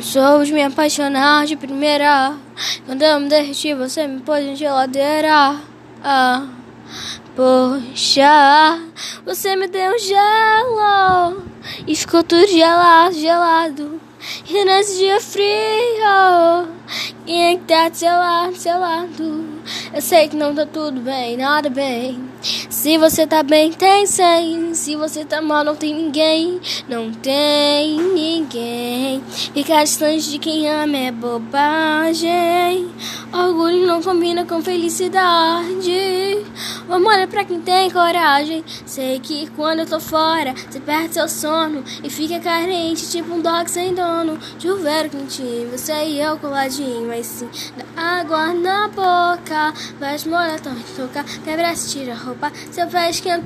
Sou de me apaixonar de primeira. Quando eu me derreti, você me pôs em geladeira. Ah, poxa, você me deu um gelo e ficou tudo gelado, gelado. E nesse dia frio, quem é que tá do seu lado, do seu lado? Eu sei que não tá tudo bem, nada bem. Se você tá bem, tem cem. Se você tá mal, não tem ninguém. Não tem ninguém. Ficar distante de quem ama é bobagem. Orgulho não combina com felicidade. Vamos olhar pra quem tem coragem. Sei que quando eu tô fora, você perde seu sono e fica carente, tipo um dog sem dono. Chuveiro quentinho, você e eu coladinho, mas sim, dá água na boca. Vai molhar, tão tocar, quebra, tira a roupa, seu pé esquenta.